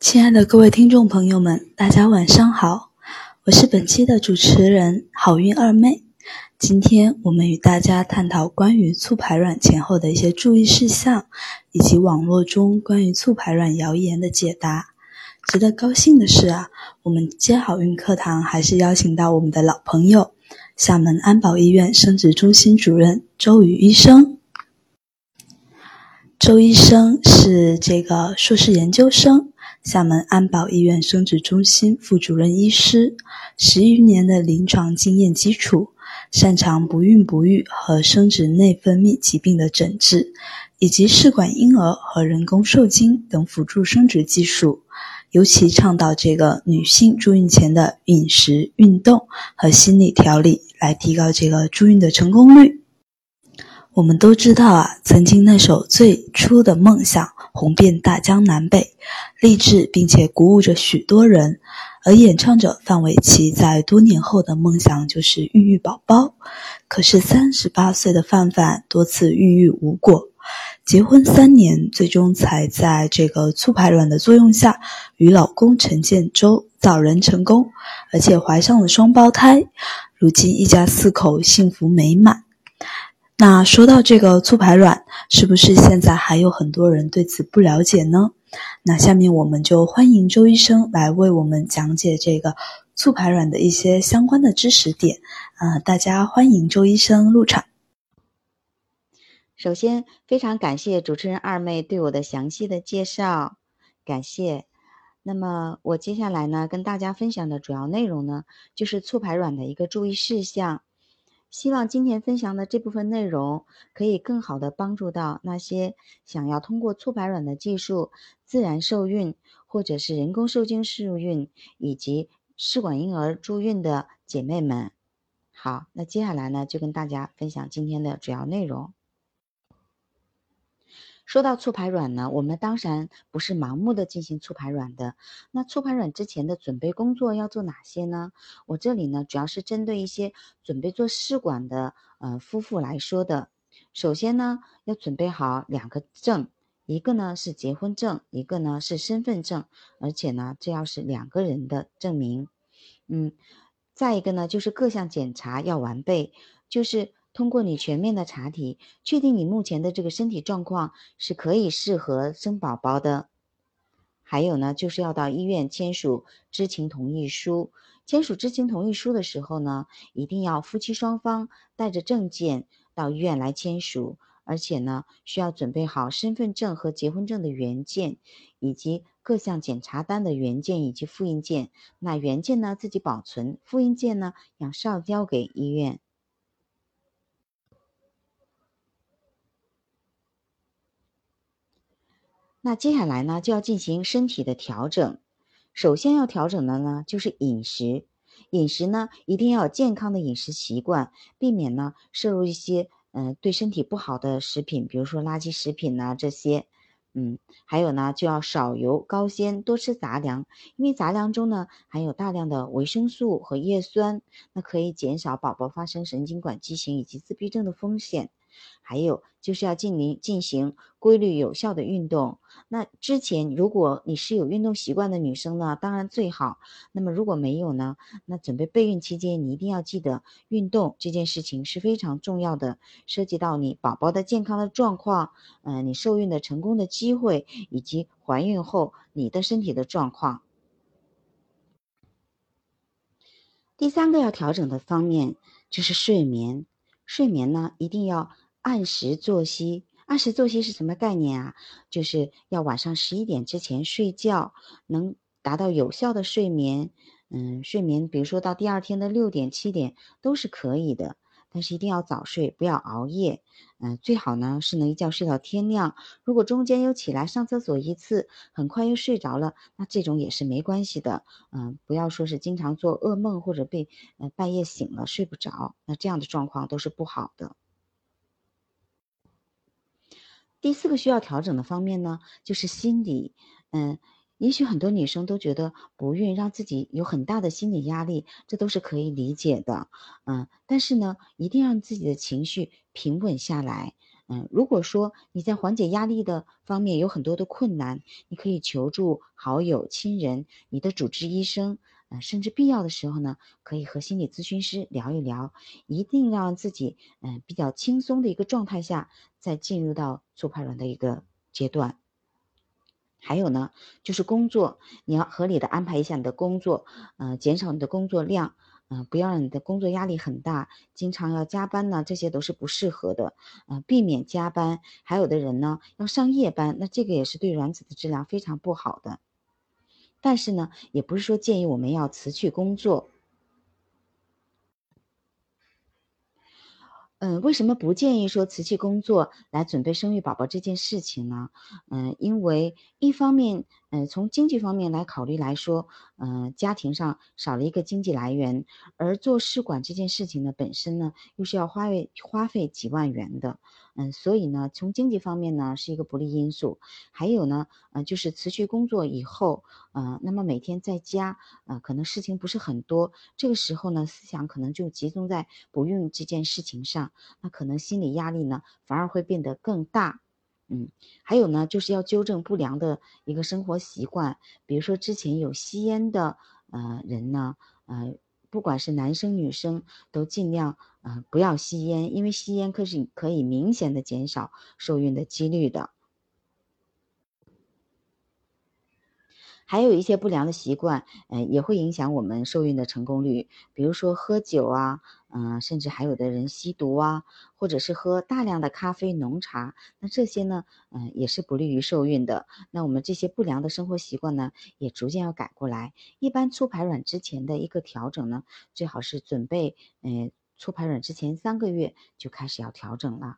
亲爱的各位听众朋友们，大家晚上好，我是本期的主持人好运二妹。今天我们与大家探讨关于促排卵前后的一些注意事项，以及网络中关于促排卵谣言的解答。值得高兴的是啊，我们接好运课堂还是邀请到我们的老朋友，厦门安保医院生殖中心主任周宇医生。周医生是这个硕士研究生，厦门安保医院生殖中心副主任医师，十余年的临床经验基础，擅长不孕不育和生殖内分泌疾病的诊治，以及试管婴儿和人工受精等辅助生殖技术。尤其倡导这个女性助孕前的饮食、运动和心理调理，来提高这个助孕的成功率。我们都知道啊，曾经那首最初的梦想红遍大江南北，励志并且鼓舞着许多人。而演唱者范玮琪在多年后的梦想就是孕育宝宝，可是三十八岁的范范多次孕育无果。结婚三年，最终才在这个促排卵的作用下，与老公陈建州早人成功，而且怀上了双胞胎。如今一家四口幸福美满。那说到这个促排卵，是不是现在还有很多人对此不了解呢？那下面我们就欢迎周医生来为我们讲解这个促排卵的一些相关的知识点。啊，大家欢迎周医生入场。首先，非常感谢主持人二妹对我的详细的介绍，感谢。那么，我接下来呢，跟大家分享的主要内容呢，就是促排卵的一个注意事项。希望今天分享的这部分内容，可以更好的帮助到那些想要通过促排卵的技术自然受孕，或者是人工受精受孕，以及试管婴儿助孕的姐妹们。好，那接下来呢，就跟大家分享今天的主要内容。说到促排卵呢，我们当然不是盲目的进行促排卵的。那促排卵之前的准备工作要做哪些呢？我这里呢主要是针对一些准备做试管的呃夫妇来说的。首先呢要准备好两个证，一个呢是结婚证，一个呢是身份证，而且呢这要是两个人的证明。嗯，再一个呢就是各项检查要完备，就是。通过你全面的查体，确定你目前的这个身体状况是可以适合生宝宝的。还有呢，就是要到医院签署知情同意书。签署知情同意书的时候呢，一定要夫妻双方带着证件到医院来签署，而且呢，需要准备好身份证和结婚证的原件，以及各项检查单的原件以及复印件。那原件呢自己保存，复印件呢要上交给医院。那接下来呢，就要进行身体的调整。首先要调整的呢，就是饮食。饮食呢，一定要有健康的饮食习惯，避免呢摄入一些嗯对身体不好的食品，比如说垃圾食品呐这些。嗯，还有呢，就要少油高纤，多吃杂粮，因为杂粮中呢含有大量的维生素和叶酸，那可以减少宝宝发生神经管畸形以及自闭症的风险。还有就是要进行进行规律有效的运动。那之前如果你是有运动习惯的女生呢，当然最好。那么如果没有呢，那准备备孕期间你一定要记得运动这件事情是非常重要的，涉及到你宝宝的健康的状况，嗯，你受孕的成功的机会，以及怀孕后你的身体的状况。第三个要调整的方面就是睡眠，睡眠呢一定要。按时作息，按时作息是什么概念啊？就是要晚上十一点之前睡觉，能达到有效的睡眠。嗯，睡眠，比如说到第二天的六点、七点都是可以的，但是一定要早睡，不要熬夜。嗯，最好呢是能一觉睡到天亮。如果中间又起来上厕所一次，很快又睡着了，那这种也是没关系的。嗯，不要说是经常做噩梦或者被呃半夜醒了睡不着，那这样的状况都是不好的。第四个需要调整的方面呢，就是心理。嗯，也许很多女生都觉得不孕让自己有很大的心理压力，这都是可以理解的。嗯，但是呢，一定让自己的情绪平稳下来。嗯，如果说你在缓解压力的方面有很多的困难，你可以求助好友、亲人、你的主治医生，呃，甚至必要的时候呢，可以和心理咨询师聊一聊，一定让自己嗯比较轻松的一个状态下，再进入到促排卵的一个阶段。还有呢，就是工作，你要合理的安排一下你的工作，呃，减少你的工作量，嗯，不要让你的工作压力很大，经常要加班呢，这些都是不适合的，呃，避免加班。还有的人呢，要上夜班，那这个也是对卵子的质量非常不好的。但是呢，也不是说建议我们要辞去工作。嗯，为什么不建议说辞去工作来准备生育宝宝这件事情呢？嗯，因为一方面，嗯，从经济方面来考虑来说，嗯，家庭上少了一个经济来源，而做试管这件事情呢，本身呢又是要花费花费几万元的。嗯，所以呢，从经济方面呢是一个不利因素。还有呢，呃，就是辞去工作以后，呃，那么每天在家，呃，可能事情不是很多，这个时候呢，思想可能就集中在不孕这件事情上，那可能心理压力呢反而会变得更大。嗯，还有呢，就是要纠正不良的一个生活习惯，比如说之前有吸烟的呃人呢，呃。不管是男生女生，都尽量嗯不要吸烟，因为吸烟可是可以明显的减少受孕的几率的。还有一些不良的习惯，嗯，也会影响我们受孕的成功率。比如说喝酒啊，嗯，甚至还有的人吸毒啊，或者是喝大量的咖啡、浓茶，那这些呢，嗯，也是不利于受孕的。那我们这些不良的生活习惯呢，也逐渐要改过来。一般促排卵之前的一个调整呢，最好是准备，嗯，促排卵之前三个月就开始要调整了。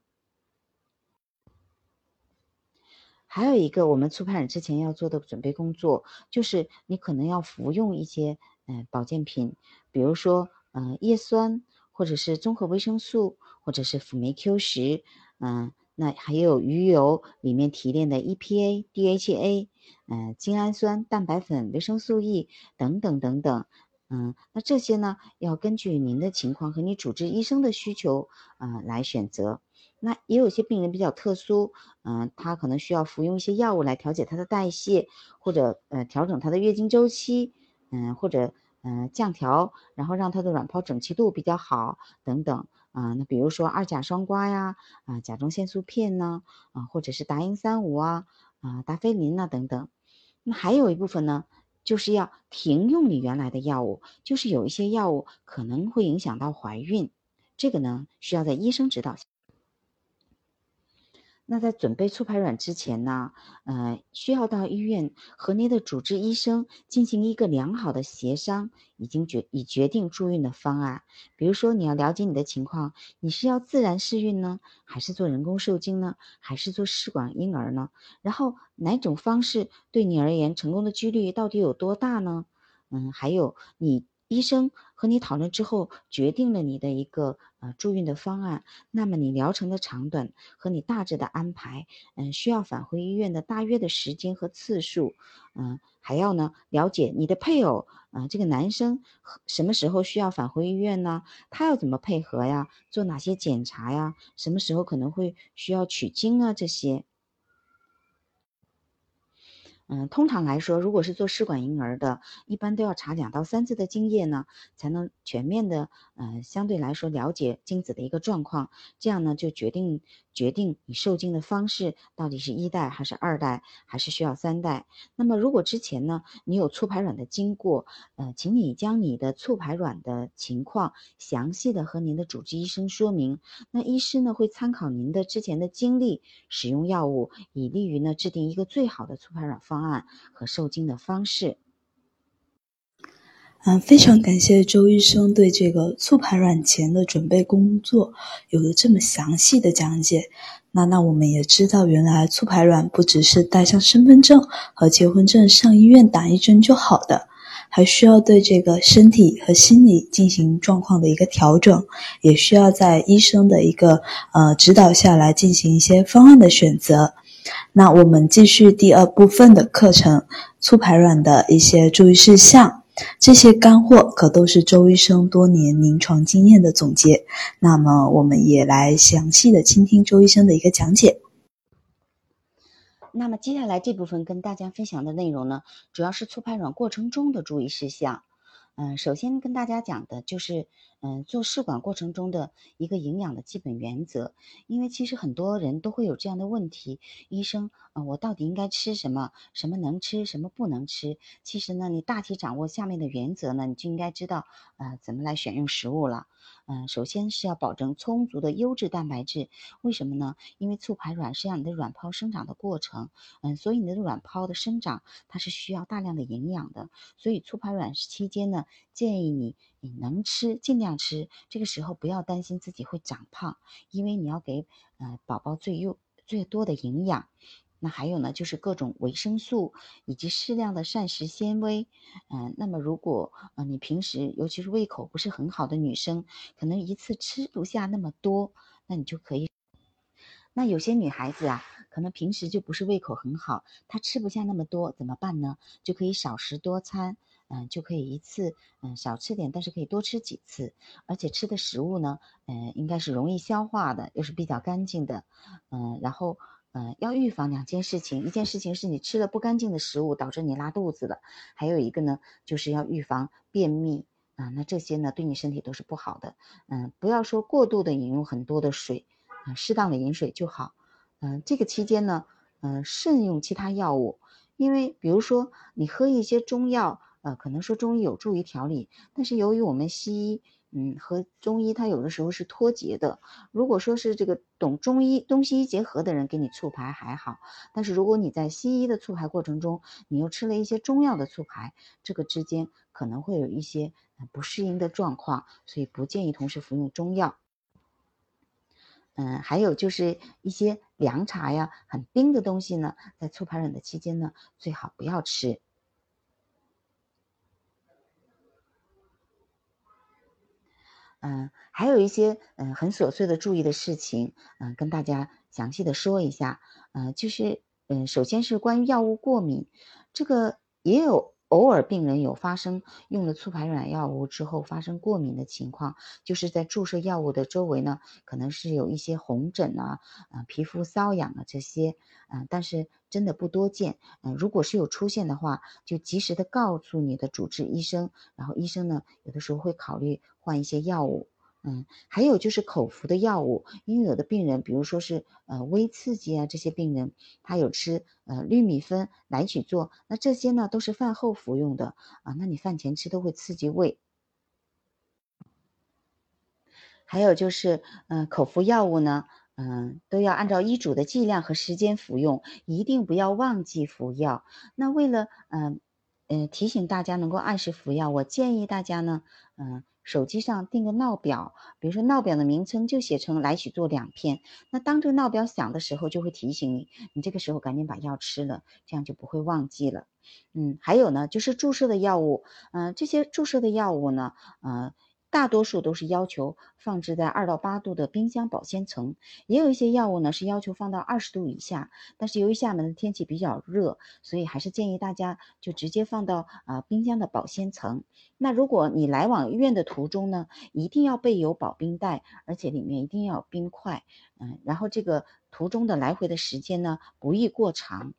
还有一个，我们促排卵之前要做的准备工作，就是你可能要服用一些嗯保健品，比如说嗯叶酸，或者是综合维生素，或者是辅酶 Q 十，嗯，那还有鱼油里面提炼的 EPA、DHA，嗯，精氨酸、蛋白粉、维生素 E 等等等等，嗯，那这些呢，要根据您的情况和你主治医生的需求啊来选择。那也有些病人比较特殊，嗯，他可能需要服用一些药物来调节他的代谢，或者呃调整他的月经周期，嗯，或者嗯降调，然后让他的卵泡整齐度比较好等等啊。那比如说二甲双胍呀，啊甲状腺素片呢，啊或者是达英三五啊，啊达菲林呐等等。那还有一部分呢，就是要停用你原来的药物，就是有一些药物可能会影响到怀孕，这个呢需要在医生指导下。那在准备促排卵之前呢，呃，需要到医院和您的主治医生进行一个良好的协商，已经决已决定助孕的方案。比如说，你要了解你的情况，你是要自然试孕呢，还是做人工受精呢，还是做试管婴儿呢？然后哪种方式对你而言成功的几率到底有多大呢？嗯，还有你。医生和你讨论之后，决定了你的一个呃助孕的方案。那么你疗程的长短和你大致的安排，嗯，需要返回医院的大约的时间和次数，嗯，还要呢了解你的配偶，呃，这个男生什么时候需要返回医院呢？他要怎么配合呀？做哪些检查呀？什么时候可能会需要取精啊？这些。嗯，通常来说，如果是做试管婴儿的，一般都要查两到三次的精液呢，才能全面的，嗯，相对来说了解精子的一个状况，这样呢就决定决定你受精的方式到底是一代还是二代，还是需要三代。那么如果之前呢你有促排卵的经过，呃，请你将你的促排卵的情况详细的和您的主治医生说明，那医师呢会参考您的之前的经历，使用药物，以利于呢制定一个最好的促排卵方。案和受精的方式。嗯，非常感谢周医生对这个促排卵前的准备工作有了这么详细的讲解。那那我们也知道，原来促排卵不只是带上身份证和结婚证上医院打一针就好的，还需要对这个身体和心理进行状况的一个调整，也需要在医生的一个呃指导下来进行一些方案的选择。那我们继续第二部分的课程，促排卵的一些注意事项。这些干货可都是周医生多年临床经验的总结。那么，我们也来详细的倾听周医生的一个讲解。那么，接下来这部分跟大家分享的内容呢，主要是促排卵过程中的注意事项。嗯，首先跟大家讲的就是，嗯，做试管过程中的一个营养的基本原则。因为其实很多人都会有这样的问题，医生，呃，我到底应该吃什么？什么能吃，什么不能吃？其实呢，你大体掌握下面的原则呢，你就应该知道，呃，怎么来选用食物了。嗯，首先是要保证充足的优质蛋白质。为什么呢？因为促排卵是让你的卵泡生长的过程，嗯，所以你的卵泡的生长它是需要大量的营养的。所以促排卵期间呢，建议你你能吃尽量吃。这个时候不要担心自己会长胖，因为你要给呃宝宝最优最多的营养。那还有呢，就是各种维生素以及适量的膳食纤维。嗯，那么如果呃你平时尤其是胃口不是很好的女生，可能一次吃不下那么多，那你就可以。那有些女孩子啊，可能平时就不是胃口很好，她吃不下那么多，怎么办呢？就可以少食多餐，嗯，就可以一次嗯少吃点，但是可以多吃几次，而且吃的食物呢，嗯，应该是容易消化的，又是比较干净的，嗯，然后。嗯，要预防两件事情，一件事情是你吃了不干净的食物导致你拉肚子了，还有一个呢，就是要预防便秘啊。那这些呢，对你身体都是不好的。嗯，不要说过度的饮用很多的水，啊，适当的饮水就好。嗯，这个期间呢，嗯，慎用其他药物，因为比如说你喝一些中药，呃，可能说中医有助于调理，但是由于我们西医。嗯，和中医它有的时候是脱节的。如果说是这个懂中医、东西医结合的人给你促排还好，但是如果你在西医的促排过程中，你又吃了一些中药的促排，这个之间可能会有一些不适应的状况，所以不建议同时服用中药。嗯，还有就是一些凉茶呀、很冰的东西呢，在促排卵的期间呢，最好不要吃。嗯，还有一些嗯很琐碎的注意的事情，嗯，跟大家详细的说一下。嗯，就是嗯，首先是关于药物过敏，这个也有。偶尔病人有发生用了促排卵药物之后发生过敏的情况，就是在注射药物的周围呢，可能是有一些红疹啊，啊皮肤瘙痒啊这些，嗯，但是真的不多见，嗯，如果是有出现的话，就及时的告诉你的主治医生，然后医生呢有的时候会考虑换一些药物。嗯，还有就是口服的药物，因为有的病人，比如说是呃微刺激啊，这些病人他有吃呃氯米芬来曲唑，那这些呢都是饭后服用的啊，那你饭前吃都会刺激胃。还有就是嗯口服药物呢，嗯都要按照医嘱的剂量和时间服用，一定不要忘记服药。那为了嗯嗯提醒大家能够按时服药，我建议大家呢，嗯。手机上定个闹表，比如说闹表的名称就写成来曲唑两片。那当这个闹表响的时候，就会提醒你，你这个时候赶紧把药吃了，这样就不会忘记了。嗯，还有呢，就是注射的药物，嗯，这些注射的药物呢，嗯。大多数都是要求放置在二到八度的冰箱保鲜层，也有一些药物呢是要求放到二十度以下。但是由于厦门的天气比较热，所以还是建议大家就直接放到啊冰箱的保鲜层。那如果你来往医院的途中呢，一定要备有保冰袋，而且里面一定要有冰块。嗯，然后这个途中的来回的时间呢，不宜过长。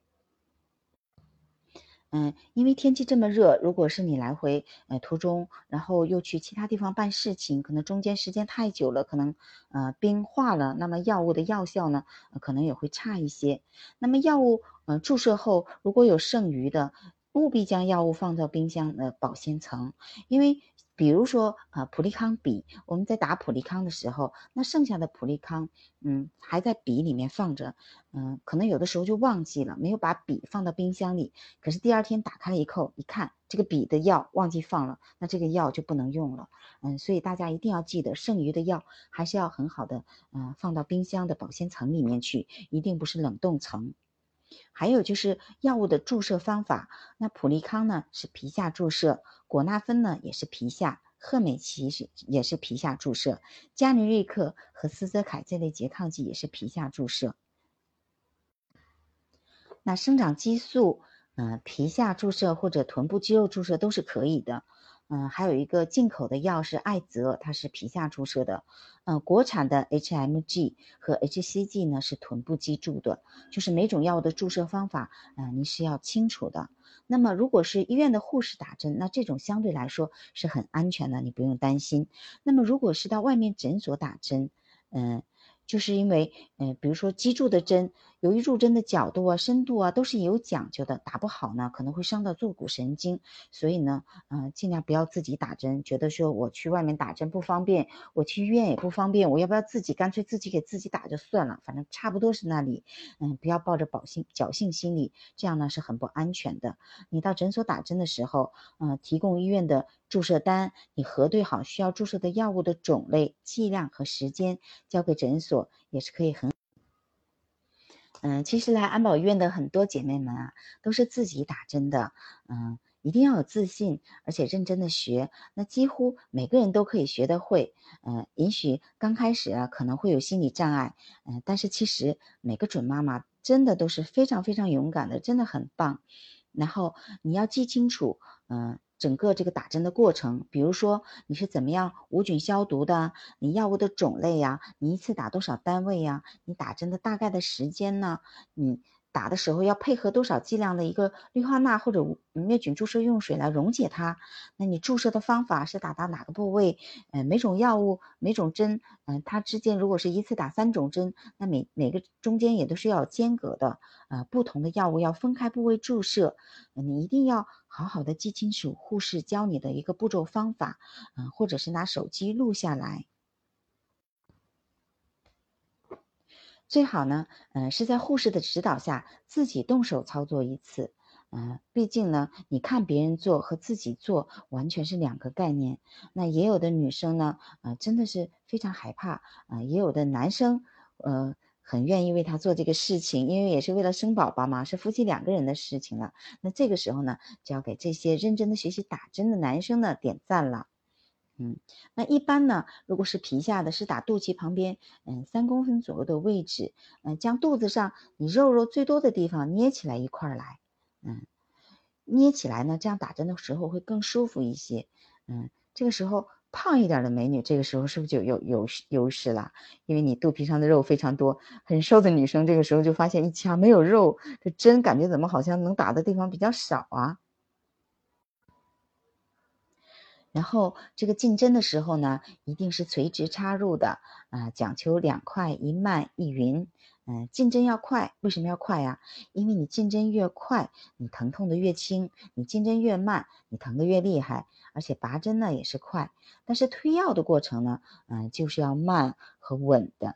嗯，因为天气这么热，如果是你来回呃途中，然后又去其他地方办事情，可能中间时间太久了，可能呃冰化了，那么药物的药效呢，可能也会差一些。那么药物呃注射后如果有剩余的，务必将药物放到冰箱的保鲜层，因为。比如说啊，普利康笔，我们在打普利康的时候，那剩下的普利康，嗯，还在笔里面放着，嗯，可能有的时候就忘记了，没有把笔放到冰箱里。可是第二天打开以后，一看这个笔的药忘记放了，那这个药就不能用了。嗯，所以大家一定要记得，剩余的药还是要很好的，嗯，放到冰箱的保鲜层里面去，一定不是冷冻层。还有就是药物的注射方法，那普利康呢是皮下注射，果纳芬呢也是皮下，赫美奇是也是皮下注射，加尼瑞克和斯泽凯这类拮抗剂也是皮下注射。那生长激素嗯，皮下注射或者臀部肌肉注射都是可以的。嗯，还有一个进口的药是艾泽，它是皮下注射的。嗯，国产的 HMG 和 HCG 呢是臀部肌注的，就是每种药物的注射方法，嗯，你是要清楚的。那么如果是医院的护士打针，那这种相对来说是很安全的，你不用担心。那么如果是到外面诊所打针，嗯。就是因为，嗯，比如说肌注的针，由于入针的角度啊、深度啊都是有讲究的，打不好呢可能会伤到坐骨神经，所以呢，嗯，尽量不要自己打针。觉得说我去外面打针不方便，我去医院也不方便，我要不要自己干脆自己给自己打就算了，反正差不多是那里，嗯，不要抱着侥幸侥幸心理，这样呢是很不安全的。你到诊所打针的时候，嗯，提供医院的。注射单，你核对好需要注射的药物的种类、剂量和时间，交给诊所也是可以很。嗯，其实来安保医院的很多姐妹们啊，都是自己打针的。嗯，一定要有自信，而且认真的学。那几乎每个人都可以学得会。嗯，也许刚开始啊可能会有心理障碍。嗯，但是其实每个准妈妈真的都是非常非常勇敢的，真的很棒。然后你要记清楚，嗯。整个这个打针的过程，比如说你是怎么样无菌消毒的，你药物的种类呀，你一次打多少单位呀，你打针的大概的时间呢，你。打的时候要配合多少剂量的一个氯化钠或者灭菌注射用水来溶解它？那你注射的方法是打到哪个部位？呃，每种药物每种针，嗯，它之间如果是一次打三种针，那每每个中间也都是要间隔的。呃，不同的药物要分开部位注射，你一定要好好的记清楚护士教你的一个步骤方法，嗯，或者是拿手机录下来。最好呢，嗯，是在护士的指导下自己动手操作一次，嗯，毕竟呢，你看别人做和自己做完全是两个概念。那也有的女生呢，呃，真的是非常害怕，啊，也有的男生，呃，很愿意为他做这个事情，因为也是为了生宝宝嘛，是夫妻两个人的事情了。那这个时候呢，就要给这些认真的学习打针的男生呢点赞了。嗯，那一般呢，如果是皮下的，是打肚脐旁边，嗯，三公分左右的位置，嗯，将肚子上你肉肉最多的地方捏起来一块来，嗯，捏起来呢，这样打针的时候会更舒服一些，嗯，这个时候胖一点的美女，这个时候是不是就有有优势了？因为你肚皮上的肉非常多，很瘦的女生这个时候就发现一掐没有肉，这针感觉怎么好像能打的地方比较少啊？然后这个进针的时候呢，一定是垂直插入的，啊，讲求两快一慢一匀，嗯，进针要快，为什么要快呀？因为你进针越快，你疼痛的越轻；你进针越慢，你疼的越厉害。而且拔针呢也是快，但是推药的过程呢，嗯，就是要慢和稳的。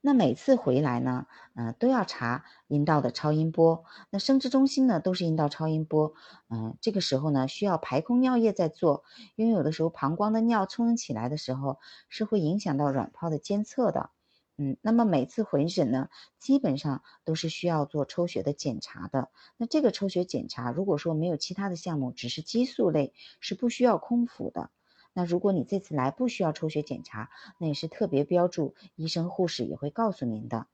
那每次回来呢，嗯，都要查阴道的超音波。那生殖中心呢，都是阴道超音波。嗯，这个时候呢，需要排空尿液在做，因为有的时候膀胱的尿冲起来的时候，是会影响到卵泡的监测的。嗯，那么每次回诊呢，基本上都是需要做抽血的检查的。那这个抽血检查，如果说没有其他的项目，只是激素类，是不需要空腹的。那如果你这次来不需要抽血检查，那也是特别标注，医生护士也会告诉您的。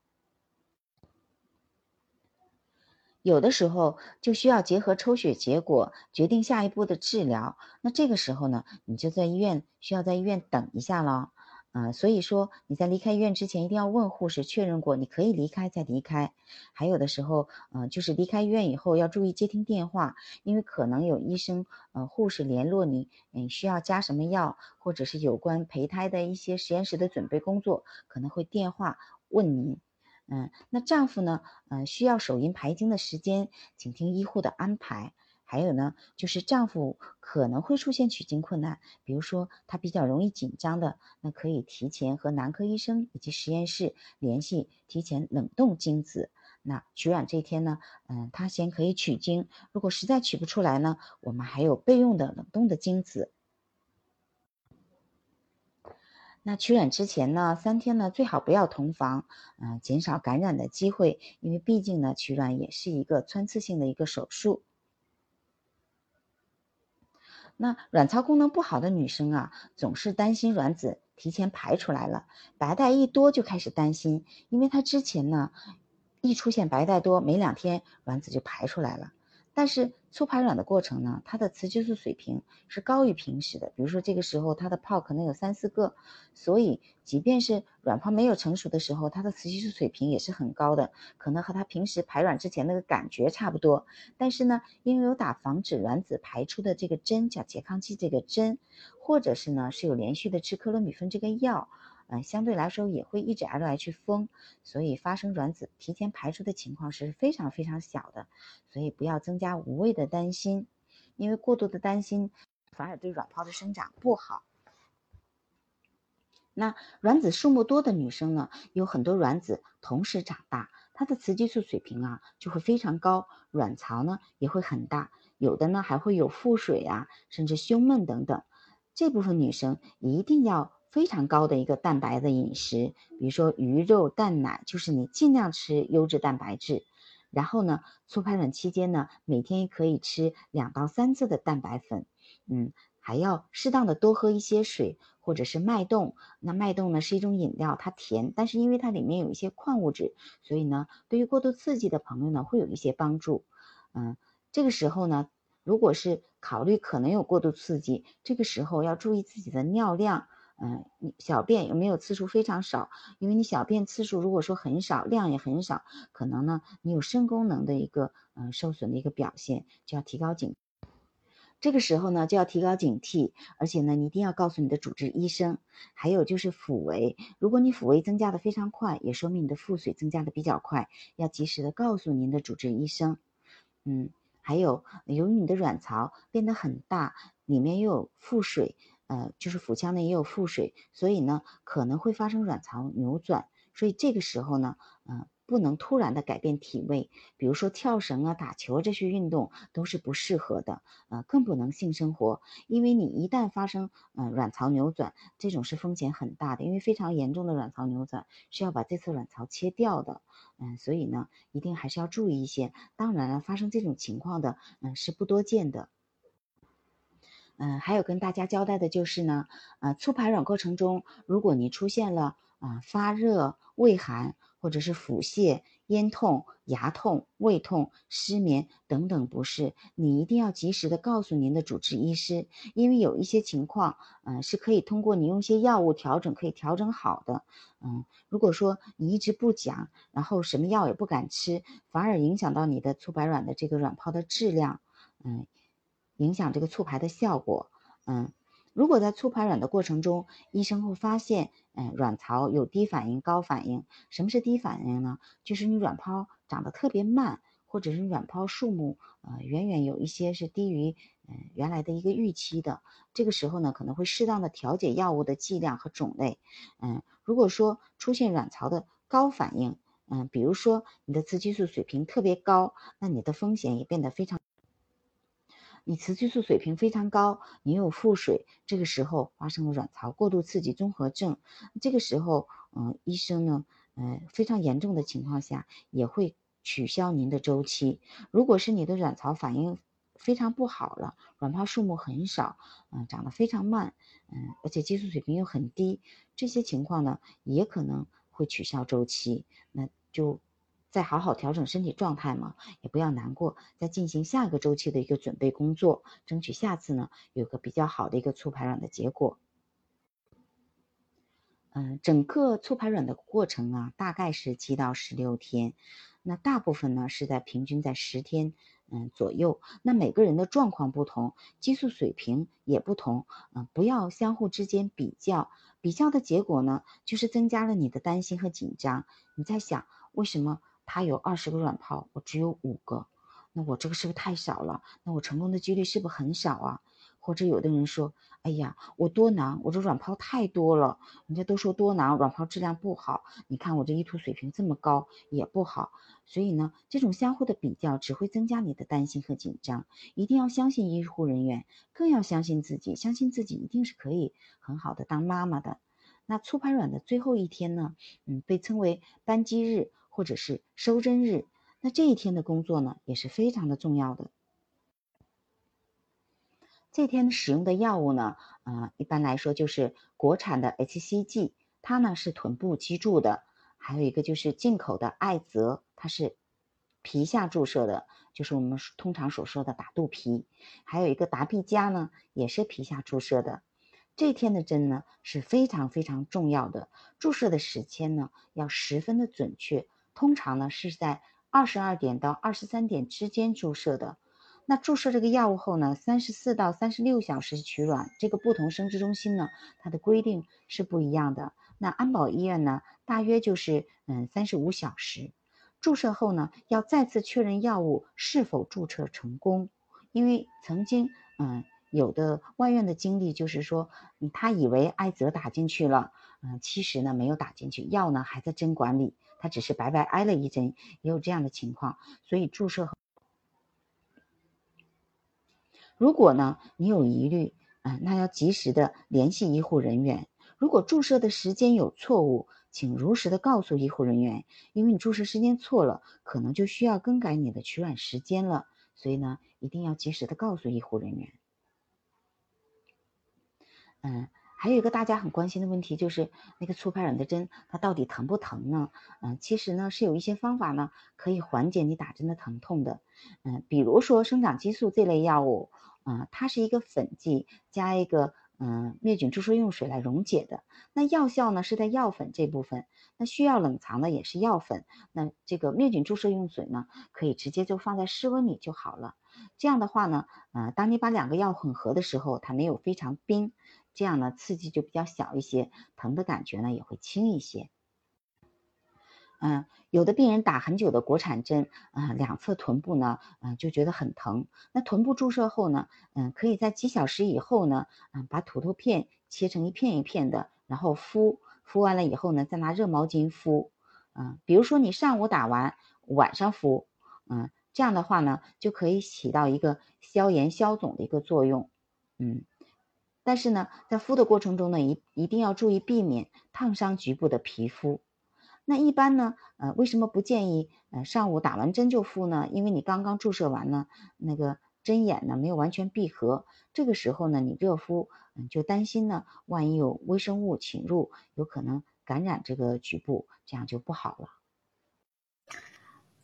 有的时候就需要结合抽血结果决定下一步的治疗，那这个时候呢，你就在医院需要在医院等一下了。啊，所以说你在离开医院之前，一定要问护士确认过，你可以离开再离开。还有的时候，嗯，就是离开医院以后要注意接听电话，因为可能有医生、呃护士联络你，嗯，需要加什么药，或者是有关胚胎的一些实验室的准备工作，可能会电话问您。嗯，那丈夫呢，嗯，需要手淫排精的时间，请听医护的安排。还有呢，就是丈夫可能会出现取精困难，比如说他比较容易紧张的，那可以提前和男科医生以及实验室联系，提前冷冻精子。那取卵这天呢，嗯，他先可以取精。如果实在取不出来呢，我们还有备用的冷冻的精子。那取卵之前呢，三天呢最好不要同房，嗯，减少感染的机会，因为毕竟呢取卵也是一个穿刺性的一个手术。那卵巢功能不好的女生啊，总是担心卵子提前排出来了，白带一多就开始担心，因为她之前呢一出现白带多，没两天卵子就排出来了。但是促排卵的过程呢，它的雌激素水平是高于平时的。比如说这个时候它的泡可能有三四个，所以即便是卵泡没有成熟的时候，它的雌激素水平也是很高的，可能和它平时排卵之前那个感觉差不多。但是呢，因为有打防止卵子排出的这个针，叫拮抗剂这个针，或者是呢是有连续的吃克罗米芬这个药。嗯，相对来说也会抑制 LH 峰，所以发生卵子提前排出的情况是非常非常小的，所以不要增加无谓的担心，因为过度的担心反而对卵泡的生长不好。那卵子数目多的女生呢，有很多卵子同时长大，她的雌激素水平啊就会非常高，卵巢呢也会很大，有的呢还会有腹水啊，甚至胸闷等等。这部分女生一定要。非常高的一个蛋白的饮食，比如说鱼肉、蛋奶，就是你尽量吃优质蛋白质。然后呢，促排卵期间呢，每天可以吃两到三次的蛋白粉，嗯，还要适当的多喝一些水或者是脉动。那脉动呢是一种饮料，它甜，但是因为它里面有一些矿物质，所以呢，对于过度刺激的朋友呢会有一些帮助。嗯，这个时候呢，如果是考虑可能有过度刺激，这个时候要注意自己的尿量。嗯，你小便有没有次数非常少？因为你小便次数如果说很少，量也很少，可能呢你有肾功能的一个嗯受损的一个表现，就要提高警。这个时候呢就要提高警惕，而且呢你一定要告诉你的主治医生。还有就是腹围，如果你腹围增加的非常快，也说明你的腹水增加的比较快，要及时的告诉您的主治医生。嗯，还有由于你的卵巢变得很大，里面又有腹水。呃，就是腹腔内也有腹水，所以呢可能会发生卵巢扭转，所以这个时候呢，嗯，不能突然的改变体位，比如说跳绳啊、打球这些运动都是不适合的，呃，更不能性生活，因为你一旦发生嗯卵巢扭转，这种是风险很大的，因为非常严重的卵巢扭转是要把这次卵巢切掉的，嗯，所以呢一定还是要注意一些。当然了，发生这种情况的，嗯，是不多见的。嗯，还有跟大家交代的就是呢，呃，促排卵过程中，如果你出现了啊发热、畏寒，或者是腹泻、咽痛、牙痛、胃痛、失眠等等不适，你一定要及时的告诉您的主治医师，因为有一些情况，嗯，是可以通过你用一些药物调整可以调整好的。嗯，如果说你一直不讲，然后什么药也不敢吃，反而影响到你的促排卵的这个卵泡的质量，嗯。影响这个促排的效果，嗯，如果在促排卵的过程中，医生会发现，嗯，卵巢有低反应、高反应。什么是低反应呢？就是你卵泡长得特别慢，或者是卵泡数目，呃，远远有一些是低于，嗯，原来的一个预期的。这个时候呢，可能会适当的调节药物的剂量和种类，嗯，如果说出现卵巢的高反应，嗯，比如说你的雌激素水平特别高，那你的风险也变得非常。你雌激素水平非常高，你有腹水，这个时候发生了卵巢过度刺激综合症，这个时候，嗯，医生呢，嗯，非常严重的情况下也会取消您的周期。如果是你的卵巢反应非常不好了，卵泡数目很少，嗯，长得非常慢，嗯，而且激素水平又很低，这些情况呢，也可能会取消周期，那就。再好好调整身体状态嘛，也不要难过，再进行下一个周期的一个准备工作，争取下次呢有个比较好的一个促排卵的结果。嗯，整个促排卵的过程啊，大概是七到十六天，那大部分呢是在平均在十天嗯左右。那每个人的状况不同，激素水平也不同，嗯，不要相互之间比较，比较的结果呢就是增加了你的担心和紧张。你在想为什么？他有二十个卵泡，我只有五个，那我这个是不是太少了？那我成功的几率是不是很少啊？或者有的人说，哎呀，我多囊，我这卵泡太多了，人家都说多囊卵泡质量不好，你看我这一图水平这么高也不好，所以呢，这种相互的比较只会增加你的担心和紧张。一定要相信医护人员，更要相信自己，相信自己一定是可以很好的当妈妈的。那促排卵的最后一天呢，嗯，被称为扳机日。或者是收针日，那这一天的工作呢也是非常的重要的。这天使用的药物呢，呃，一般来说就是国产的 HCG，它呢是臀部脊柱的；还有一个就是进口的艾泽，它是皮下注射的，就是我们通常所说的打肚皮；还有一个达必佳呢，也是皮下注射的。这天的针呢是非常非常重要的，注射的时间呢要十分的准确，通常呢是在二十二点到二十三点之间注射的。那注射这个药物后呢，三十四到三十六小时取卵，这个不同生殖中心呢它的规定是不一样的。那安保医院呢，大约就是嗯三十五小时。注射后呢，要再次确认药物是否注射成功，因为曾经嗯。有的外院的经历就是说，他以为艾泽打进去了，嗯，其实呢没有打进去，药呢还在针管里，他只是白白挨了一针，也有这样的情况。所以注射，如果呢你有疑虑，啊，那要及时的联系医护人员。如果注射的时间有错误，请如实的告诉医护人员，因为你注射时间错了，可能就需要更改你的取卵时间了。所以呢，一定要及时的告诉医护人员。嗯，还有一个大家很关心的问题，就是那个促排卵的针，它到底疼不疼呢？嗯，其实呢是有一些方法呢可以缓解你打针的疼痛的。嗯，比如说生长激素这类药物，嗯，它是一个粉剂加一个嗯灭菌注射用水来溶解的。那药效呢是在药粉这部分，那需要冷藏的也是药粉。那这个灭菌注射用水呢，可以直接就放在室温里就好了。这样的话呢，呃，当你把两个药混合的时候，它没有非常冰。这样呢，刺激就比较小一些，疼的感觉呢也会轻一些。嗯，有的病人打很久的国产针，啊，两侧臀部呢，嗯，就觉得很疼。那臀部注射后呢，嗯，可以在几小时以后呢，嗯，把土豆片切成一片一片的，然后敷，敷完了以后呢，再拿热毛巾敷。嗯，比如说你上午打完，晚上敷，嗯，这样的话呢，就可以起到一个消炎消肿的一个作用。嗯。但是呢，在敷的过程中呢，一一定要注意避免烫伤局部的皮肤。那一般呢，呃，为什么不建议呃上午打完针就敷呢？因为你刚刚注射完呢，那个针眼呢没有完全闭合，这个时候呢你热敷，嗯，就担心呢，万一有微生物侵入，有可能感染这个局部，这样就不好了。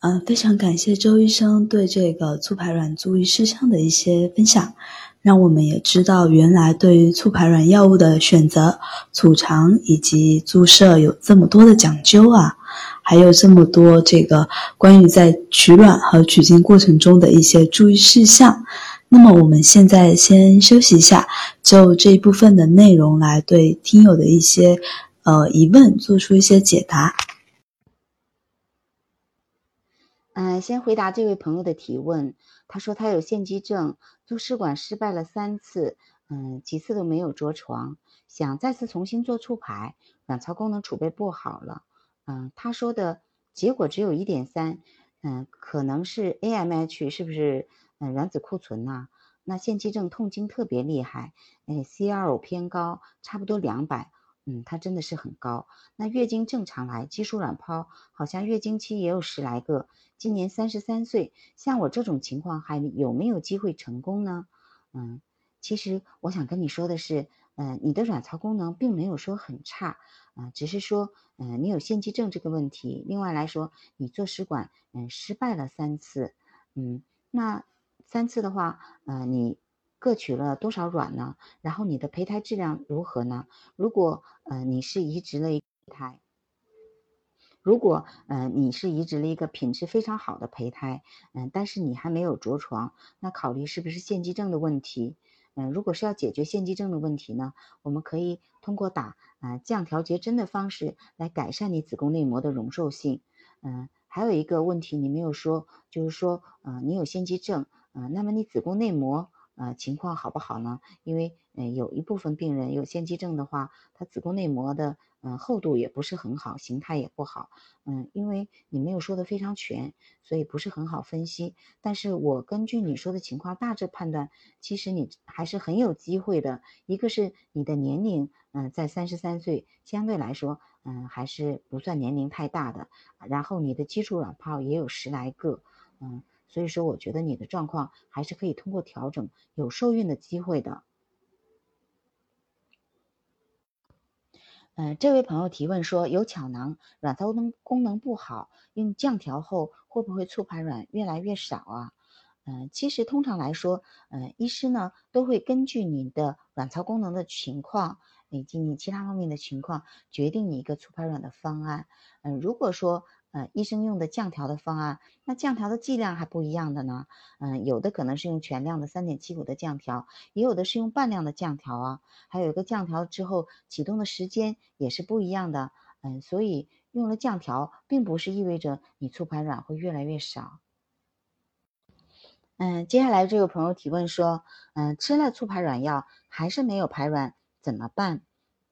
嗯，非常感谢周医生对这个促排卵注意事项的一些分享，让我们也知道原来对于促排卵药物的选择、储藏以及注射有这么多的讲究啊，还有这么多这个关于在取卵和取精过程中的一些注意事项。那么我们现在先休息一下，就这一部分的内容来对听友的一些呃疑问做出一些解答。嗯，先回答这位朋友的提问。他说他有腺肌症，做试管失败了三次，嗯，几次都没有着床，想再次重新做促排，卵巢功能储备不好了。嗯，他说的结果只有一点三，嗯，可能是 AMH 是不是？嗯，卵子库存呐？那腺肌症痛经特别厉害，哎，CRO 偏高，差不多两百。嗯，它真的是很高。那月经正常来，激素卵泡好像月经期也有十来个。今年三十三岁，像我这种情况还有没有机会成功呢？嗯，其实我想跟你说的是，嗯，你的卵巢功能并没有说很差，啊，只是说，嗯，你有腺肌症这个问题。另外来说，你做试管，嗯，失败了三次，嗯，那三次的话，嗯，你。各取了多少卵呢？然后你的胚胎质量如何呢？如果呃你是移植了一胎，如果呃你是移植了一个品质非常好的胚胎，嗯，但是你还没有着床，那考虑是不是腺肌症的问题？嗯，如果是要解决腺肌症的问题呢，我们可以通过打啊降调节针的方式来改善你子宫内膜的容受性。嗯，还有一个问题你没有说，就是说呃你有腺肌症，嗯，那么你子宫内膜。呃，情况好不好呢？因为嗯，有一部分病人有腺肌症的话，他子宫内膜的嗯厚度也不是很好，形态也不好。嗯，因为你没有说的非常全，所以不是很好分析。但是我根据你说的情况大致判断，其实你还是很有机会的。一个是你的年龄，嗯，在三十三岁，相对来说，嗯，还是不算年龄太大的。然后你的基础卵泡也有十来个，嗯。所以说，我觉得你的状况还是可以通过调整有受孕的机会的。嗯，这位朋友提问说，有巧囊，卵巢功能功能不好，用降调后会不会促排卵越来越少啊？嗯，其实通常来说，嗯，医师呢都会根据你的卵巢功能的情况以及你其他方面的情况，决定你一个促排卵的方案。嗯，如果说医生用的降调的方案，那降调的剂量还不一样的呢。嗯，有的可能是用全量的三点七五的降调，也有的是用半量的降调啊。还有一个降调之后启动的时间也是不一样的。嗯，所以用了降调，并不是意味着你促排卵会越来越少。嗯，接下来这位朋友提问说，嗯，吃了促排卵药还是没有排卵，怎么办？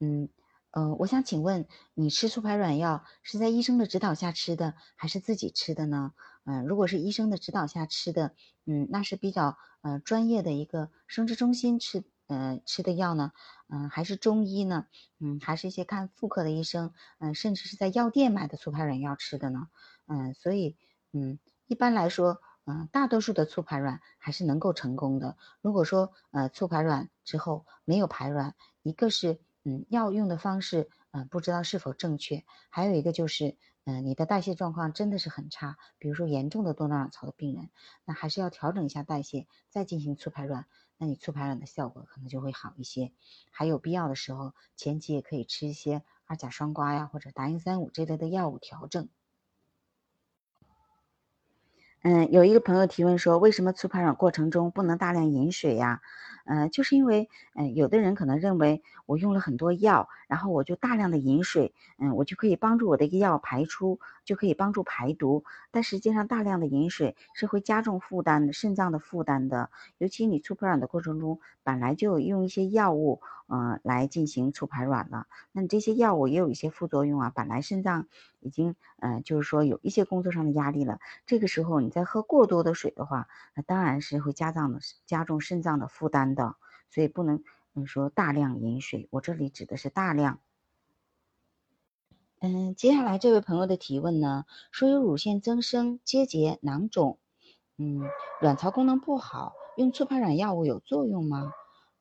嗯，呃，我想请问你吃促排卵药是在医生的指导下吃的，还是自己吃的呢？嗯，如果是医生的指导下吃的，嗯，那是比较呃专业的一个生殖中心吃，呃吃的药呢，嗯，还是中医呢？嗯，还是一些看妇科的医生，嗯，甚至是在药店买的促排卵药吃的呢？嗯，所以，嗯，一般来说。嗯，大多数的促排卵还是能够成功的。如果说呃促排卵之后没有排卵，一个是嗯药用的方式嗯不知道是否正确，还有一个就是嗯你的代谢状况真的是很差，比如说严重的多囊卵巢的病人，那还是要调整一下代谢再进行促排卵，那你促排卵的效果可能就会好一些。还有必要的时候，前期也可以吃一些二甲双胍呀或者达英三五这类的药物调整。嗯，有一个朋友提问说，为什么促排卵过程中不能大量饮水呀？嗯，就是因为，嗯，有的人可能认为我用了很多药，然后我就大量的饮水，嗯，我就可以帮助我的一个药排出，就可以帮助排毒。但实际上，大量的饮水是会加重负担的，肾脏的负担的。尤其你促排卵的过程中，本来就用一些药物，嗯，来进行促排卵了，那你这些药物也有一些副作用啊。本来肾脏已经，嗯，就是说有一些工作上的压力了，这个时候你再喝过多的水的话，那当然是会加重加重肾脏的负担。的，所以不能嗯说大量饮水，我这里指的是大量。嗯，接下来这位朋友的提问呢，说有乳腺增生、结节、囊肿，嗯，卵巢功能不好，用促排卵药物有作用吗？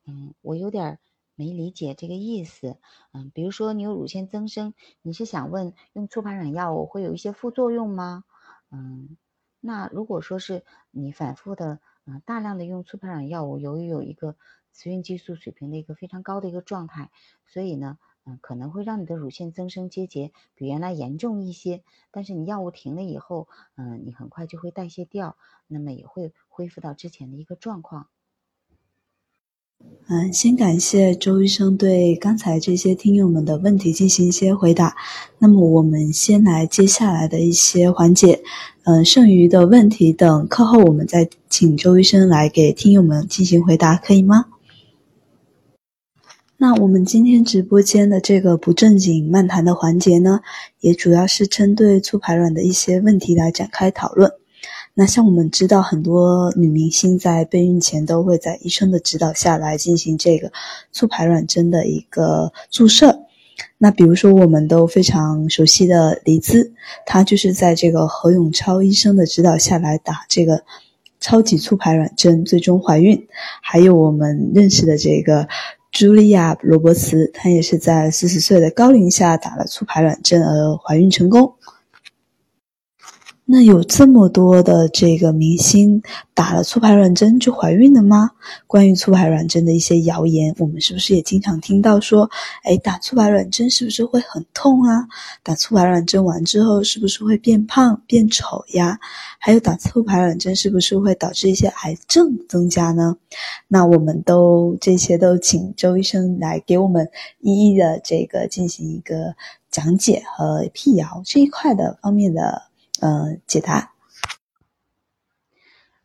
嗯，我有点没理解这个意思。嗯，比如说你有乳腺增生，你是想问用促排卵药物会有一些副作用吗？嗯，那如果说是你反复的。嗯，大量的用促排卵药物，由于有一个雌孕激素水平的一个非常高的一个状态，所以呢，嗯，可能会让你的乳腺增生结节比原来严重一些。但是你药物停了以后，嗯，你很快就会代谢掉，那么也会恢复到之前的一个状况。嗯，先感谢周医生对刚才这些听友们的问题进行一些回答。那么我们先来接下来的一些环节，嗯，剩余的问题等课后我们再请周医生来给听友们进行回答，可以吗？那我们今天直播间的这个不正经漫谈的环节呢，也主要是针对促排卵的一些问题来展开讨论。那像我们知道，很多女明星在备孕前都会在医生的指导下来进行这个促排卵针的一个注射。那比如说，我们都非常熟悉的黎姿，她就是在这个何永超医生的指导下来打这个超级促排卵针，最终怀孕。还有我们认识的这个茱莉亚·罗伯茨，她也是在四十岁的高龄下打了促排卵针而怀孕成功。那有这么多的这个明星打了促排卵针就怀孕了吗？关于促排卵针的一些谣言，我们是不是也经常听到说，哎，打促排卵针是不是会很痛啊？打促排卵针完之后是不是会变胖变丑呀？还有打促排卵针是不是会导致一些癌症增加呢？那我们都这些都请周医生来给我们一一的这个进行一个讲解和辟谣这一块的方面的。呃，解答。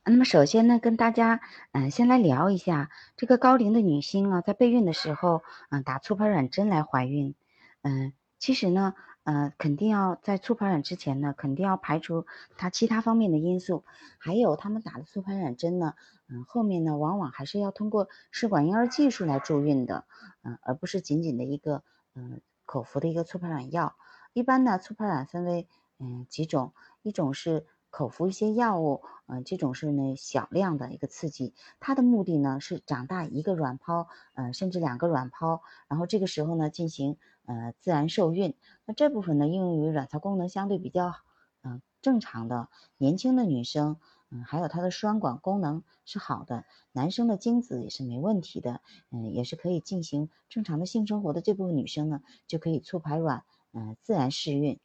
那么首先呢，跟大家嗯先来聊一下这个高龄的女性啊，在备孕的时候，嗯，打促排卵针来怀孕，嗯，其实呢，呃，肯定要在促排卵之前呢，肯定要排除她其他方面的因素，还有他们打的促排卵针呢，嗯，后面呢，往往还是要通过试管婴儿技术来助孕的，嗯，而不是仅仅的一个嗯口服的一个促排卵药。一般呢，促排卵分为。嗯，几种，一种是口服一些药物，嗯，这种是呢小量的一个刺激，它的目的呢是长大一个卵泡，嗯，甚至两个卵泡，然后这个时候呢进行呃自然受孕。那这部分呢，应用于卵巢功能相对比较嗯正常的年轻的女生，嗯，还有她的输卵管功能是好的，男生的精子也是没问题的，嗯，也是可以进行正常的性生活的这部分女生呢，就可以促排卵，嗯，自然试孕。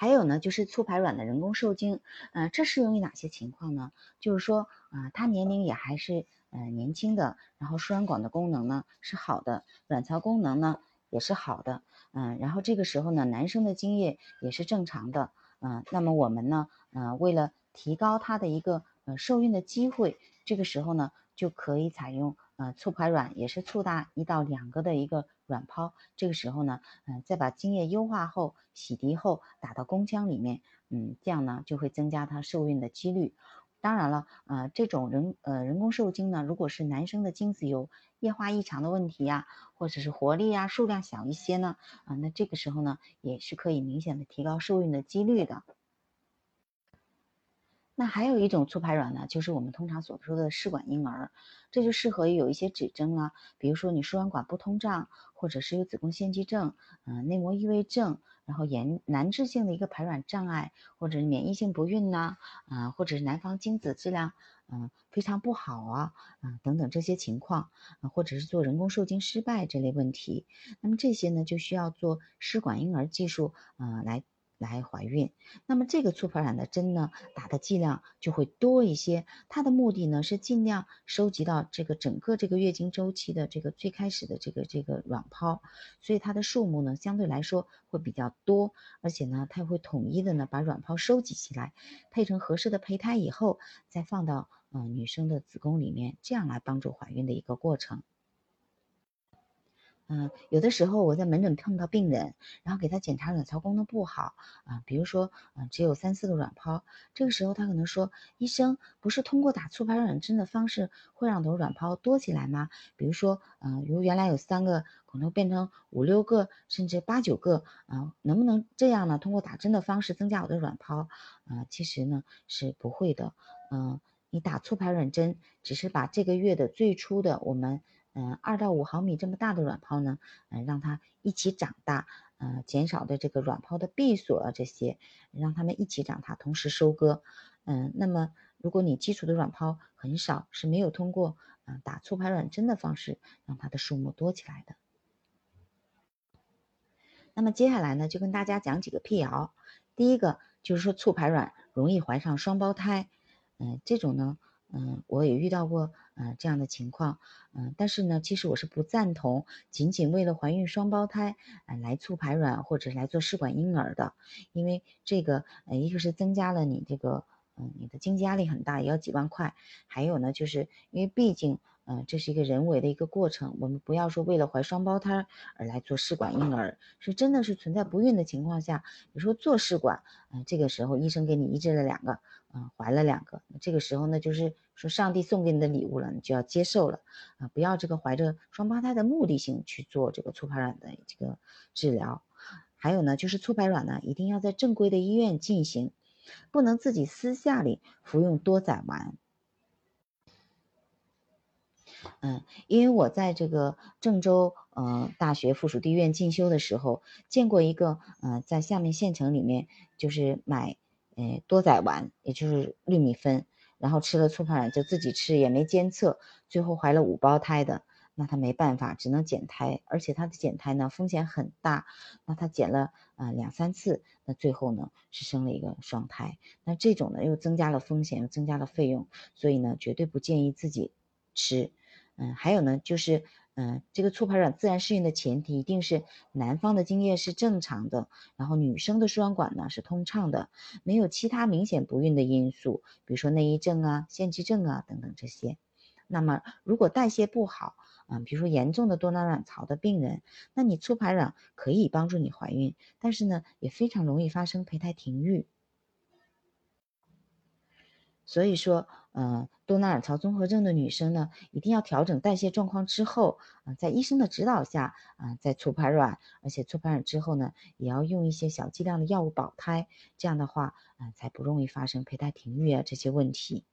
还有呢，就是促排卵的人工受精，嗯，这适用于哪些情况呢？就是说，啊，他年龄也还是呃年轻的，然后输卵管的功能呢是好的，卵巢功能呢也是好的，嗯，然后这个时候呢，男生的精液也是正常的，嗯，那么我们呢，呃，为了提高他的一个呃受孕的机会，这个时候呢，就可以采用。呃，促排卵也是促大一到两个的一个卵泡，这个时候呢，嗯，再把精液优化后、洗涤后打到宫腔里面，嗯，这样呢就会增加它受孕的几率。当然了，呃，这种人呃人工受精呢，如果是男生的精子有液化异常的问题呀，或者是活力啊、数量小一些呢，啊，那这个时候呢也是可以明显的提高受孕的几率的。那还有一种促排卵呢，就是我们通常所说的试管婴儿，这就适合于有一些指征啊，比如说你输卵管不通畅，或者是有子宫腺肌症，嗯，内膜异位症，然后炎难治性的一个排卵障碍，或者免疫性不孕呐，啊，或者是男方精子质量嗯非常不好啊，啊等等这些情况，啊，或者是做人工受精失败这类问题，那么这些呢就需要做试管婴儿技术，啊来。来怀孕，那么这个促排卵的针呢，打的剂量就会多一些。它的目的呢是尽量收集到这个整个这个月经周期的这个最开始的这个这个卵泡，所以它的数目呢相对来说会比较多，而且呢它会统一的呢把卵泡收集起来，配成合适的胚胎以后，再放到嗯女生的子宫里面，这样来帮助怀孕的一个过程。嗯，有的时候我在门诊碰到病人，然后给他检查卵巢功能不好啊，比如说，嗯，只有三四个卵泡，这个时候他可能说，医生不是通过打促排卵针的方式会让我的卵泡多起来吗？比如说，嗯，如原来有三个，可能变成五六个，甚至八九个，啊，能不能这样呢？通过打针的方式增加我的卵泡？啊，其实呢是不会的，嗯，你打促排卵针只是把这个月的最初的我们。嗯，二到五毫米这么大的卵泡呢，嗯，让它一起长大，呃，减少的这个卵泡的闭锁啊这些，让它们一起长大，同时收割。嗯，那么如果你基础的卵泡很少，是没有通过嗯打促排卵针的方式让它的数目多起来的。那么接下来呢，就跟大家讲几个辟谣。第一个就是说促排卵容易怀上双胞胎，嗯，这种呢。嗯，我也遇到过嗯这样的情况，嗯，但是呢，其实我是不赞同仅仅为了怀孕双胞胎啊来促排卵或者来做试管婴儿的，因为这个呃一个是增加了你这个嗯你的经济压力很大，也要几万块，还有呢就是因为毕竟。嗯，这是一个人为的一个过程。我们不要说为了怀双胞胎而来做试管婴儿，是真的是存在不孕的情况下，比如说做试管，嗯，这个时候医生给你医治了两个，嗯，怀了两个，这个时候呢，就是说上帝送给你的礼物了，你就要接受了，啊，不要这个怀着双胞胎的目的性去做这个促排卵的这个治疗。还有呢，就是促排卵呢，一定要在正规的医院进行，不能自己私下里服用多载丸。嗯，因为我在这个郑州呃大学附属第一院进修的时候，见过一个呃在下面县城里面就是买呃多载丸，也就是氯米芬，然后吃了促排卵就自己吃也没监测，最后怀了五胞胎的，那他没办法，只能减胎，而且他的减胎呢风险很大，那他减了啊两三次，那最后呢是生了一个双胎，那这种呢又增加了风险，又增加了费用，所以呢绝对不建议自己吃。嗯，还有呢，就是，嗯，这个促排卵自然适应的前提一定是男方的精液是正常的，然后女生的输卵管呢是通畅的，没有其他明显不孕的因素，比如说内异症啊、腺肌症啊等等这些。那么如果代谢不好，嗯，比如说严重的多囊卵巢的病人，那你促排卵可以帮助你怀孕，但是呢，也非常容易发生胚胎停育。所以说，嗯，多囊卵巢综合症的女生呢，一定要调整代谢状况之后，啊，在医生的指导下，啊，再促排卵，而且促排卵之后呢，也要用一些小剂量的药物保胎，这样的话，啊，才不容易发生胚胎停育啊这些问题。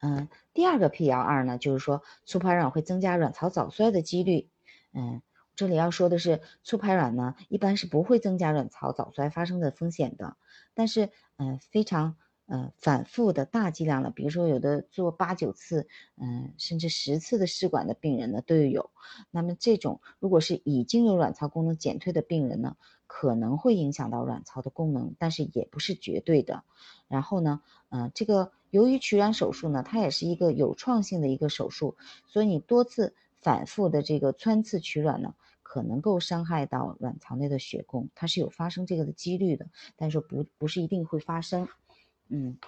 嗯，第二个辟谣二呢，就是说促排卵会增加卵巢早衰的几率。嗯，这里要说的是，促排卵呢，一般是不会增加卵巢早衰发生的风险的，但是，嗯，非常。呃，反复的大剂量的，比如说有的做八九次，嗯，甚至十次的试管的病人呢都有。那么这种如果是已经有卵巢功能减退的病人呢，可能会影响到卵巢的功能，但是也不是绝对的。然后呢，嗯，这个由于取卵手术呢，它也是一个有创性的一个手术，所以你多次反复的这个穿刺取卵呢，可能够伤害到卵巢内的血供，它是有发生这个的几率的，但是不不是一定会发生。嗯，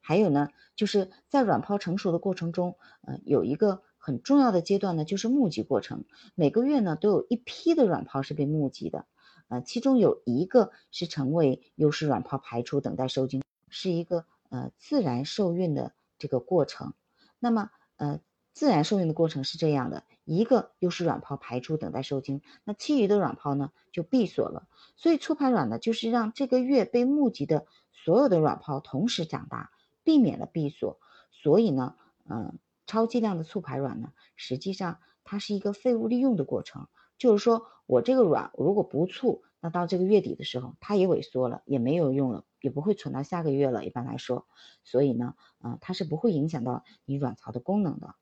还有呢，就是在卵泡成熟的过程中，呃，有一个很重要的阶段呢，就是募集过程。每个月呢，都有一批的卵泡是被募集的，呃，其中有一个是成为优势卵泡排出，等待受精，是一个呃自然受孕的这个过程。那么，呃，自然受孕的过程是这样的：一个又是卵泡排出，等待受精，那其余的卵泡呢就闭锁了。所以促排卵呢，就是让这个月被募集的。所有的卵泡同时长大，避免了闭锁，所以呢，嗯，超剂量的促排卵呢，实际上它是一个废物利用的过程。就是说我这个卵如果不促，那到这个月底的时候，它也萎缩了，也没有用了，也不会存到下个月了。一般来说，所以呢，嗯，它是不会影响到你卵巢的功能的。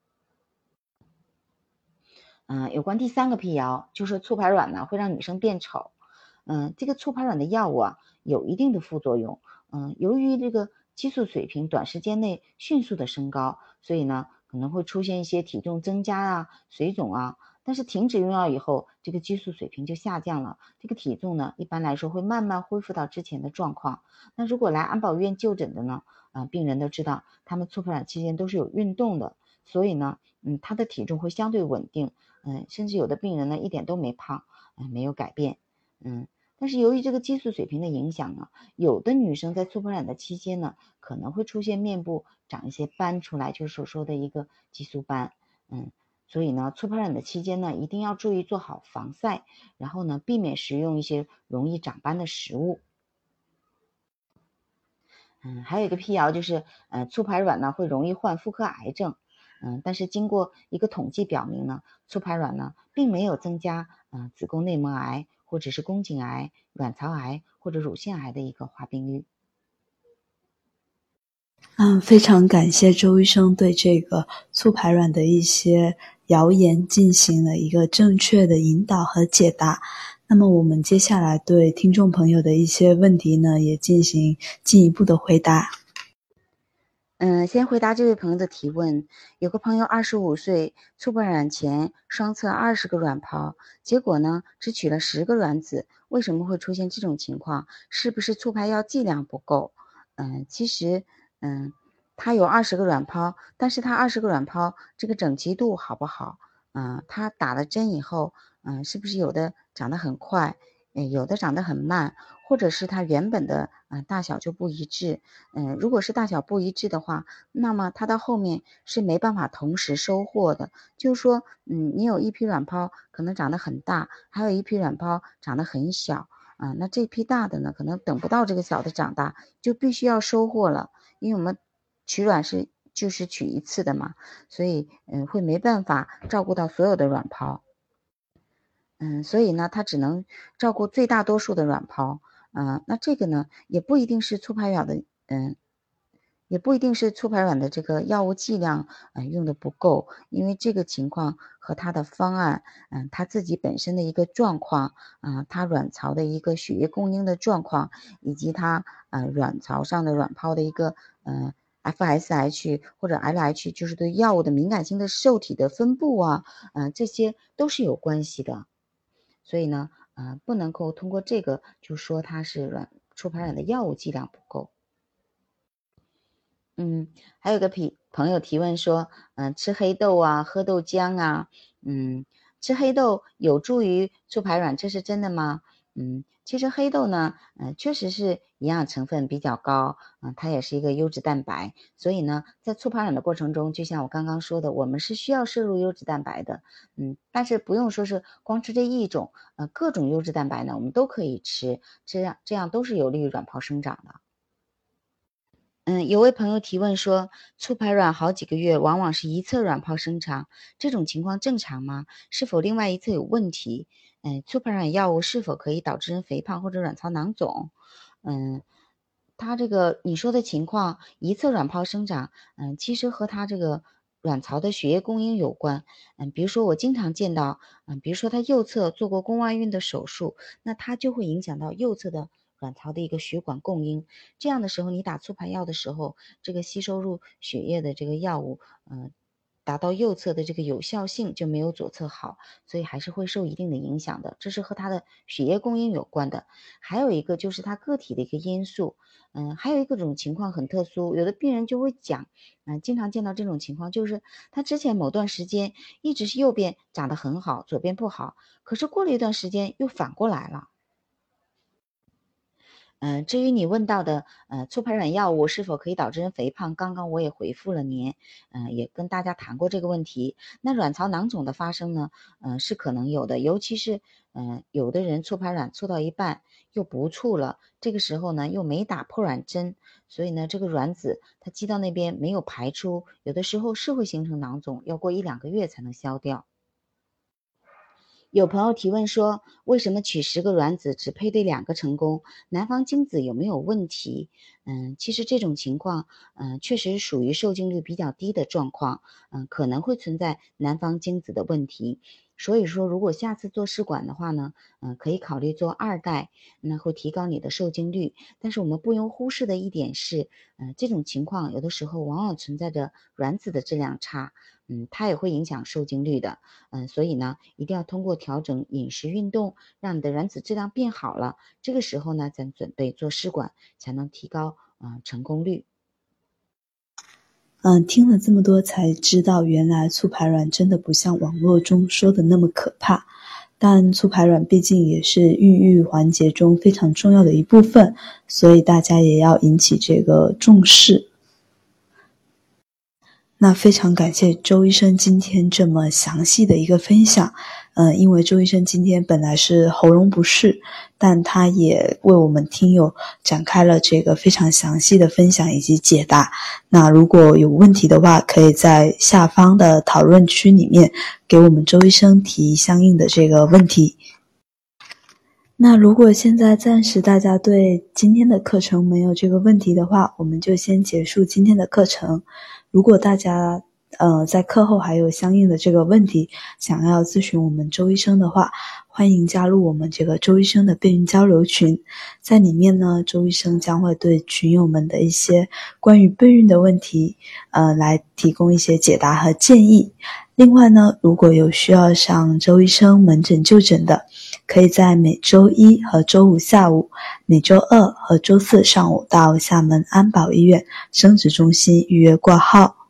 嗯，有关第三个辟谣，就是促排卵呢会让女生变丑。嗯，这个促排卵的药物啊，有一定的副作用。嗯，由于这个激素水平短时间内迅速的升高，所以呢可能会出现一些体重增加啊、水肿啊。但是停止用药以后，这个激素水平就下降了，这个体重呢一般来说会慢慢恢复到之前的状况。那如果来安保院就诊的呢，啊，病人都知道他们促排卵期间都是有运动的，所以呢，嗯，他的体重会相对稳定，嗯，甚至有的病人呢一点都没胖，嗯，没有改变，嗯。但是由于这个激素水平的影响呢，有的女生在促排卵的期间呢，可能会出现面部长一些斑出来，就是所说的一个激素斑。嗯，所以呢，促排卵的期间呢，一定要注意做好防晒，然后呢，避免食用一些容易长斑的食物。嗯，还有一个辟谣就是，呃，促排卵呢会容易患妇科癌症。嗯，但是经过一个统计表明呢，促排卵呢并没有增加嗯子宫内膜癌。或者是宫颈癌、卵巢癌或者乳腺癌的一个发病率。嗯，非常感谢周医生对这个促排卵的一些谣言进行了一个正确的引导和解答。那么我们接下来对听众朋友的一些问题呢，也进行进一步的回答。嗯，先回答这位朋友的提问。有个朋友二十五岁，促排卵前双侧二十个卵泡，结果呢只取了十个卵子，为什么会出现这种情况？是不是促排药剂量不够？嗯，其实，嗯，他有二十个卵泡，但是他二十个卵泡这个整齐度好不好？嗯，他打了针以后，嗯，是不是有的长得很快？有的长得很慢，或者是它原本的嗯大小就不一致，嗯，如果是大小不一致的话，那么它到后面是没办法同时收获的。就是说，嗯，你有一批卵泡可能长得很大，还有一批卵泡长得很小，啊，那这批大的呢，可能等不到这个小的长大，就必须要收获了，因为我们取卵是就是取一次的嘛，所以嗯会没办法照顾到所有的卵泡。嗯，所以呢，它只能照顾最大多数的卵泡，嗯，那这个呢，也不一定是促排卵的，嗯，也不一定是促排卵的这个药物剂量，嗯，用的不够，因为这个情况和它的方案，嗯，它自己本身的一个状况，啊，它卵巢的一个血液供应的状况，以及它，呃，卵巢上的卵泡的一个，嗯，FSH 或者 LH，就是对药物的敏感性的受体的分布啊，嗯，这些都是有关系的。所以呢，呃，不能够通过这个就说它是软促排卵的药物剂量不够。嗯，还有个朋朋友提问说，嗯，吃黑豆啊，喝豆浆啊，嗯，吃黑豆有助于促排卵，这是真的吗？嗯。其实黑豆呢，嗯，确实是营养成分比较高，嗯，它也是一个优质蛋白，所以呢，在促排卵的过程中，就像我刚刚说的，我们是需要摄入优质蛋白的，嗯，但是不用说是光吃这一种，呃，各种优质蛋白呢，我们都可以吃，这样这样都是有利于卵泡生长的。嗯，有位朋友提问说，促排卵好几个月，往往是一侧卵泡生长，这种情况正常吗？是否另外一侧有问题？嗯，促排卵药物是否可以导致人肥胖或者卵巢囊肿？嗯，他这个你说的情况，一侧卵泡生长，嗯，其实和他这个卵巢的血液供应有关。嗯，比如说我经常见到，嗯，比如说他右侧做过宫外孕的手术，那他就会影响到右侧的。卵巢的一个血管供应，这样的时候，你打促排药的时候，这个吸收入血液的这个药物，嗯，达到右侧的这个有效性就没有左侧好，所以还是会受一定的影响的。这是和他的血液供应有关的。还有一个就是他个体的一个因素，嗯，还有一个种情况很特殊，有的病人就会讲，嗯，经常见到这种情况，就是他之前某段时间一直是右边长得很好，左边不好，可是过了一段时间又反过来了。嗯，至于你问到的，呃，促排卵药物是否可以导致人肥胖？刚刚我也回复了您，嗯，也跟大家谈过这个问题。那卵巢囊肿的发生呢，嗯，是可能有的，尤其是，嗯，有的人促排卵促到一半又不促了，这个时候呢又没打破卵针，所以呢这个卵子它积到那边没有排出，有的时候是会形成囊肿，要过一两个月才能消掉。有朋友提问说，为什么取十个卵子只配对两个成功？男方精子有没有问题？嗯，其实这种情况，嗯，确实属于受精率比较低的状况，嗯，可能会存在男方精子的问题。所以说，如果下次做试管的话呢，嗯，可以考虑做二代，那会提高你的受精率。但是我们不容忽视的一点是，嗯，这种情况有的时候往往存在着卵子的质量差。嗯，它也会影响受精率的，嗯，所以呢，一定要通过调整饮食、运动，让你的卵子质量变好了。这个时候呢，咱准备做试管，才能提高啊成功率。嗯，听了这么多才知道，原来促排卵真的不像网络中说的那么可怕。但促排卵毕竟也是孕育环节中非常重要的一部分，所以大家也要引起这个重视。那非常感谢周医生今天这么详细的一个分享，嗯，因为周医生今天本来是喉咙不适，但他也为我们听友展开了这个非常详细的分享以及解答。那如果有问题的话，可以在下方的讨论区里面给我们周医生提相应的这个问题。那如果现在暂时大家对今天的课程没有这个问题的话，我们就先结束今天的课程。如果大家呃在课后还有相应的这个问题想要咨询我们周医生的话，欢迎加入我们这个周医生的备孕交流群，在里面呢，周医生将会对群友们的一些关于备孕的问题，呃，来提供一些解答和建议。另外呢，如果有需要上周医生门诊就诊的，可以在每周一和周五下午，每周二和周四上午到厦门安保医院生殖中心预约挂号。